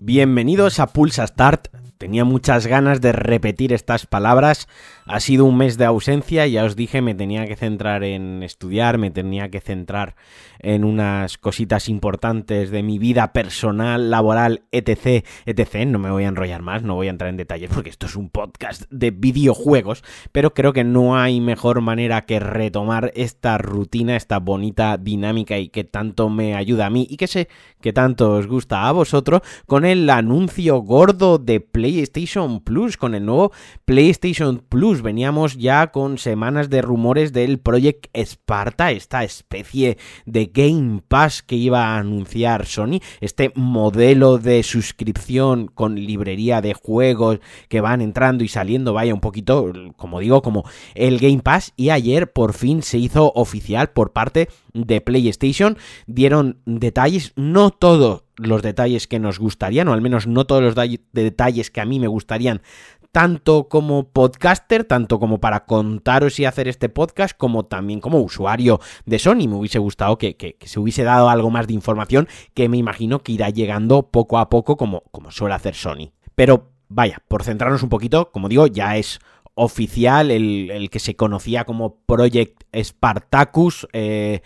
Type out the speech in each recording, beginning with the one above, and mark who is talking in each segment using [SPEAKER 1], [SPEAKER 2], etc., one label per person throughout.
[SPEAKER 1] Bienvenidos a Pulsa Start. Tenía muchas ganas de repetir estas palabras ha sido un mes de ausencia, ya os dije, me tenía que centrar en estudiar, me tenía que centrar en unas cositas importantes de mi vida personal, laboral, etc, etc. No me voy a enrollar más, no voy a entrar en detalles porque esto es un podcast de videojuegos, pero creo que no hay mejor manera que retomar esta rutina, esta bonita dinámica y que tanto me ayuda a mí y que sé que tanto os gusta a vosotros con el anuncio gordo de PlayStation Plus, con el nuevo PlayStation Plus veníamos ya con semanas de rumores del Project Sparta, esta especie de Game Pass que iba a anunciar Sony, este modelo de suscripción con librería de juegos que van entrando y saliendo, vaya un poquito, como digo, como el Game Pass. Y ayer por fin se hizo oficial por parte de PlayStation, dieron detalles, no todos los detalles que nos gustarían, o al menos no todos los detalles que a mí me gustarían tanto como podcaster, tanto como para contaros y hacer este podcast, como también como usuario de Sony. Me hubiese gustado que, se hubiese dado algo más de información que me imagino que irá llegando poco a poco como, como suele hacer Sony. Pero vaya, por centrarnos un poquito, como digo, ya es oficial, el, que se conocía como Project Spartacus, eh,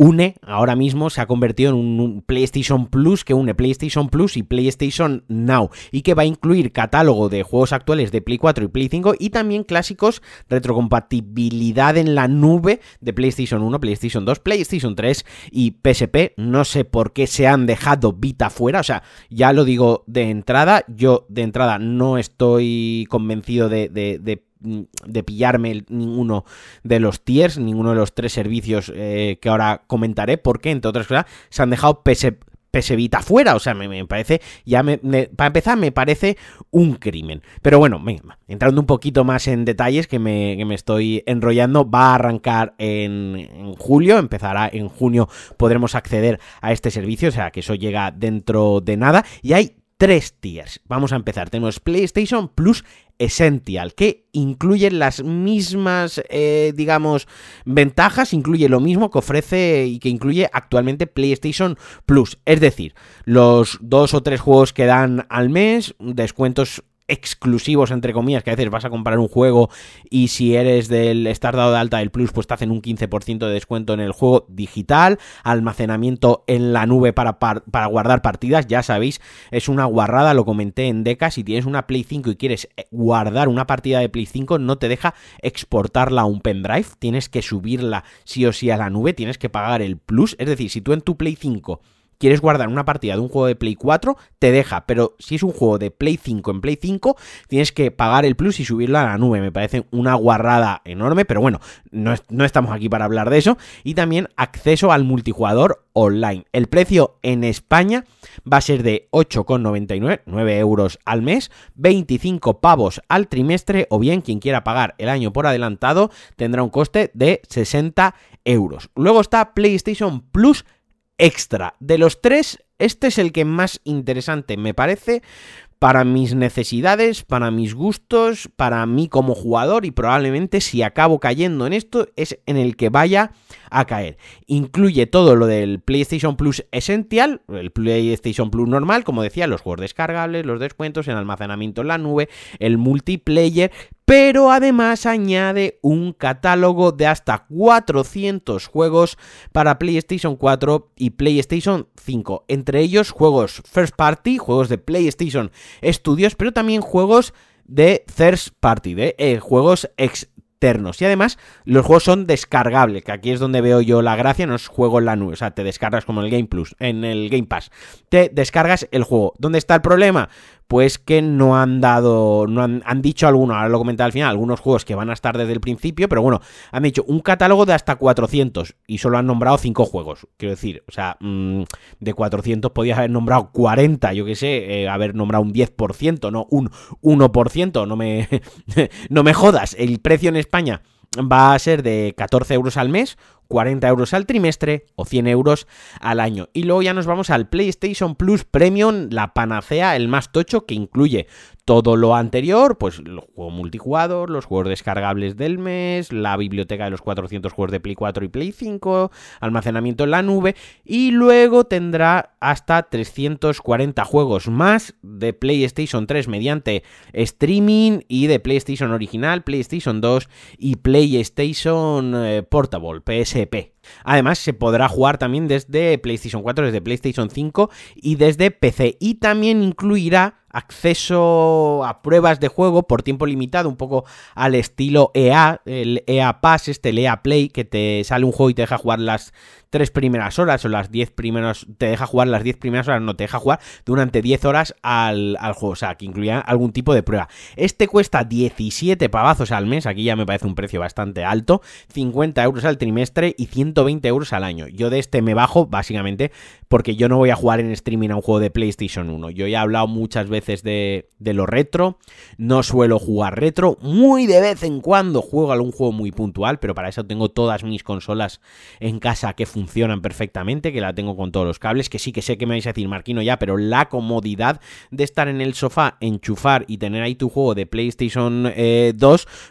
[SPEAKER 1] une, ahora mismo se ha convertido en un, PlayStation Plus que une PlayStation Plus y PlayStation Now y que va a incluir catálogo de juegos actuales de Play 4 y Play 5 y también clásicos, retrocompatibilidad en la nube de PlayStation 1, PlayStation 2, PlayStation 3 y PSP. No sé por qué se han dejado Vita fuera, o sea, ya lo digo de entrada, yo de entrada no estoy convencido de, de, de de pillarme ninguno de los tiers, ninguno de los tres servicios eh, que ahora comentaré, porque entre otras cosas se han dejado PS, Vita fuera, o sea, me, parece, ya me, para empezar, me parece un crimen. Pero bueno, entrando un poquito más en detalles, que me, que me estoy enrollando, va a arrancar en, en, julio, empezará en junio, podremos acceder a este servicio, o sea, que eso llega dentro de nada, y hay tres tiers. Vamos a empezar. Tenemos PlayStation Plus Essential, que incluye las mismas, eh, digamos, ventajas, incluye lo mismo que ofrece y que incluye actualmente PlayStation Plus. Es decir, los dos o tres juegos que dan al mes, descuentos exclusivos, entre comillas, que a veces vas a comprar un juego y si eres del estar dado de alta del Plus, pues te hacen un 15% de descuento en el juego digital, almacenamiento en la nube para, guardar partidas, ya sabéis, es una guarrada, lo comenté en Deca, si tienes una Play 5 y quieres eh, guardar una partida de Play 5, no te deja exportarla a un pendrive, tienes que subirla sí o sí a la nube, tienes que pagar el Plus, es decir, si tú en tu Play 5 quieres guardar una partida de un juego de Play 4, te deja, pero si es un juego de Play 5 en Play 5, tienes que pagar el plus y subirlo a la nube. Me parece una guarrada enorme, pero bueno, no, no estamos aquí para hablar de eso. Y también acceso al multijugador online. El precio en España va a ser de 8,99, 9 euros al mes, 25 pavos al trimestre o bien quien quiera pagar el año por adelantado tendrá un coste de 60 euros. Luego está PlayStation Plus extra. De los tres, este es el que más interesante me parece para mis necesidades, para mis gustos, para mí como jugador y probablemente si acabo cayendo en esto es en el que vaya a caer. Incluye todo lo del PlayStation Plus Essential, el PlayStation Plus normal, como decía, los juegos descargables, los descuentos, el almacenamiento en la nube, el multiplayer, pero además añade un catálogo de hasta 400 juegos para PlayStation 4 y PlayStation 5, entre ellos juegos first party, juegos de PlayStation Studios, pero también juegos de third party, de eh, juegos ex y además, los juegos son descargables, que aquí es donde veo yo la gracia, no es juego en la nube, o sea, te descargas como en el Game Plus, en el Game Pass. Te descargas el juego. ¿Dónde está el problema? pues que no han dado, no han, dicho algunos, ahora lo comenté al final, algunos juegos que van a estar desde el principio, pero bueno, han dicho un catálogo de hasta 400 y solo han nombrado 5 juegos, quiero decir, o sea, mm, de 400 podías haber nombrado 40, yo qué sé, eh, haber nombrado un 10%, no un 1%, no me, no me jodas, el precio en España va a ser de 14 euros al mes, 40 euros al trimestre o 100 euros al año. Y luego ya nos vamos al PlayStation Plus Premium, la panacea, el más tocho, que incluye todo lo anterior, pues los juegos multijugador, los juegos descargables del mes, la biblioteca de los 400 juegos de Play 4 y Play 5, almacenamiento en la nube y luego tendrá hasta 340 juegos más de PlayStation 3 mediante streaming y de PlayStation original, PlayStation 2 y PlayStation eh, Portable, PSP. Además, se podrá jugar también desde PlayStation 4, desde PlayStation 5 y desde PC. Y también incluirá acceso a pruebas de juego por tiempo limitado, un poco al estilo EA, el EA Pass, este el EA Play, que te sale un juego y te deja jugar las tres primeras horas o las 10 primeras, te deja jugar las 10 primeras horas, no te deja jugar durante 10 horas al, juego, o sea, que incluía algún tipo de prueba. Este cuesta 17 pavazos al mes, aquí ya me parece un precio bastante alto, 50 euros al trimestre y 120 euros al año. Yo de este me bajo básicamente porque yo no voy a jugar en streaming a un juego de PlayStation 1. Yo ya he hablado muchas veces de, de lo retro, no suelo jugar retro, muy de vez en cuando juego algún juego muy puntual, pero para eso tengo todas mis consolas en casa que funcionan funcionan perfectamente, que la tengo con todos los cables, que sí que sé que me vais a decir, Marquino, ya, pero la comodidad de estar en el sofá, enchufar y tener ahí tu juego de PlayStation 2, eh,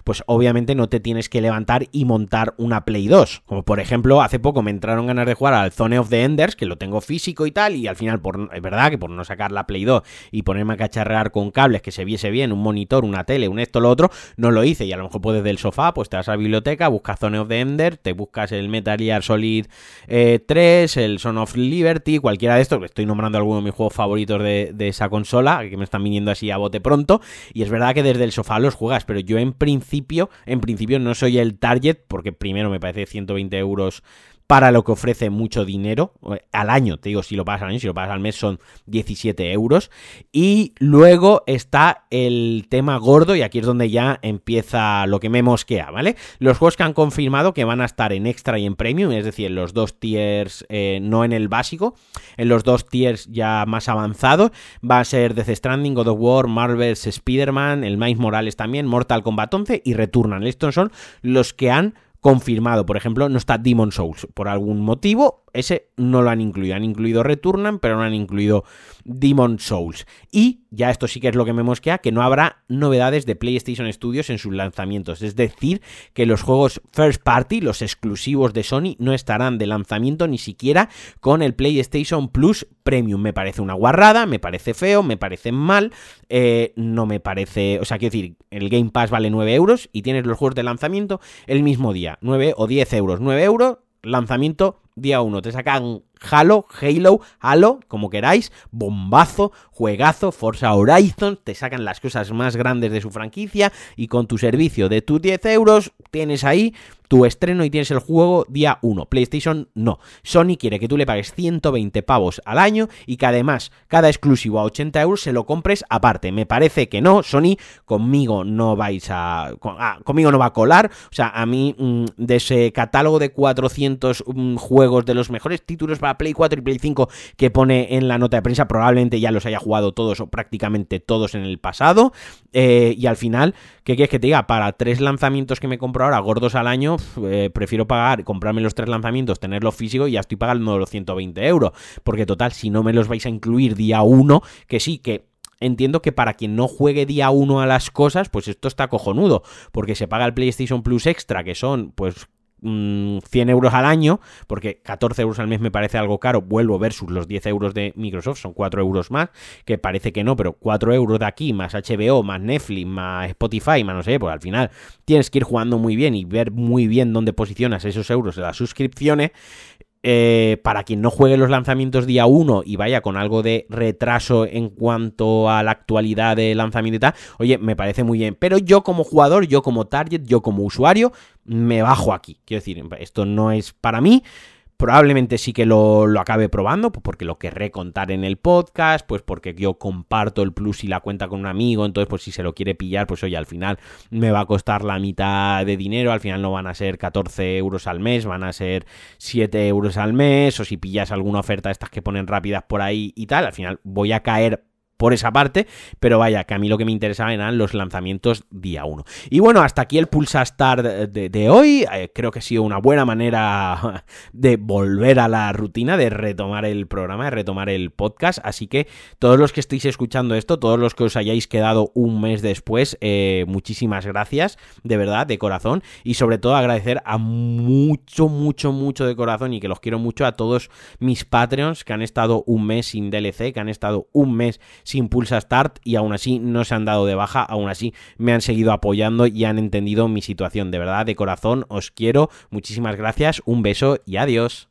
[SPEAKER 1] pues obviamente no te tienes que levantar y montar una Play 2. Como por ejemplo, hace poco me entraron ganas de jugar al Zone of the Enders, que lo tengo físico y tal, y al final, por, es verdad que por no sacar la Play 2 y ponerme a cacharrear con cables que se viese bien, un monitor, una tele, un esto, lo otro, no lo hice. Y a lo mejor puedes del sofá, pues te vas a la biblioteca, buscas Zone of the Enders, te buscas el Metal Gear Solid 3, eh, el Son of Liberty, cualquiera de estos, estoy nombrando algunos de mis juegos favoritos de, esa consola, que me están viniendo así a bote pronto, y es verdad que desde el sofá los juegas, pero yo en principio, en principio no soy el target, porque primero me parece 120 euros para lo que ofrece mucho dinero eh, al año, te digo, si lo pagas al año, si lo pagas al mes son 17 euros. Y luego está el tema gordo y aquí es donde ya empieza lo que me mosquea, ¿vale? Los juegos que han confirmado que van a estar en extra y en premium, es decir, en los dos tiers, eh, no en el básico, en los dos tiers ya más avanzados, va a ser Death Stranding, God of War, Marvel's Spider-Man, el Miles Morales también, Mortal Kombat 11 y Returnal. Estos son los que han confirmado. Por ejemplo, no está Demon Souls por algún motivo ese no lo han incluido. Han incluido Returnan, pero no han incluido Demon Souls. Y ya esto sí que es lo que me mosquea, que no habrá novedades de PlayStation Studios en sus lanzamientos. Es decir, que los juegos First Party, los exclusivos de Sony, no estarán de lanzamiento ni siquiera con el PlayStation Plus Premium. Me parece una guarrada, me parece feo, me parece mal, eh, no me parece... O sea, quiero decir, el Game Pass vale 9 euros y tienes los juegos de lanzamiento el mismo día. 9 o 10 euros. 9 euros, lanzamiento día 1. Te sacan Halo, Halo, Halo, como queráis, bombazo, juegazo, Forza Horizon, te sacan las cosas más grandes de su franquicia y con tu servicio de tus 10 euros tienes ahí tu estreno y tienes el juego día 1. PlayStation no. Sony quiere que tú le pagues 120 pavos al año y que además cada exclusivo a 80 euros se lo compres aparte. Me parece que no. Sony conmigo no vais a... Ah, conmigo no va a colar. O sea, a mí mm, de ese catálogo de 400 mm, juegos de los mejores títulos para Play 4 y Play 5 que pone en la nota de prensa, probablemente ya los haya jugado todos o prácticamente todos en el pasado. Eh, y al final, ¿qué quieres que te diga? Para tres lanzamientos que me compro ahora, gordos al año, eh, prefiero pagar, comprarme los tres lanzamientos, tenerlo físico y ya estoy pagando los 120 euros. Porque total, si no me los vais a incluir día uno, que sí, que entiendo que para quien no juegue día uno a las cosas, pues esto está cojonudo, porque se paga el PlayStation Plus Extra, que son pues 100 mm, euros al año, porque 14 euros al mes me parece algo caro, vuelvo versus los 10 euros de Microsoft, son 4 euros más, que parece que no, pero 4 euros de aquí, más HBO, más Netflix, más Spotify, más no sé, pues al final tienes que ir jugando muy bien y ver muy bien dónde posicionas esos euros en las suscripciones. Eh, para quien no juegue los lanzamientos día 1 y vaya con algo de retraso en cuanto a la actualidad de lanzamiento y tal, oye, me parece muy bien. Pero yo como jugador, yo como target, yo como usuario, me bajo aquí. Quiero decir, esto no es para mí. Probablemente sí que lo, acabe probando, pues porque lo querré contar en el podcast, pues porque yo comparto el plus y la cuenta con un amigo, entonces pues si se lo quiere pillar, pues oye, al final me va a costar la mitad de dinero, al final no van a ser 14 euros al mes, van a ser 7 euros al mes, o si pillas alguna oferta de estas que ponen rápidas por ahí y tal, al final voy a caer por esa parte, pero vaya, que a mí lo que me interesaba eran los lanzamientos día 1. Y bueno, hasta aquí el Pulsa Star de, hoy. Eh, creo que ha sido una buena manera de volver a la rutina, de retomar el programa, de retomar el podcast. Así que todos los que estéis escuchando esto, todos los que os hayáis quedado un mes después, eh, muchísimas gracias, de verdad, de corazón. Y sobre todo agradecer a mucho, mucho, mucho de corazón y que los quiero mucho a todos mis Patreons que han estado un mes sin DLC, que han estado un mes sin Pulsa Start y aún así no se han dado de baja, aún así me han seguido apoyando y han entendido mi situación. De verdad, de corazón, os quiero. Muchísimas gracias, un beso y adiós.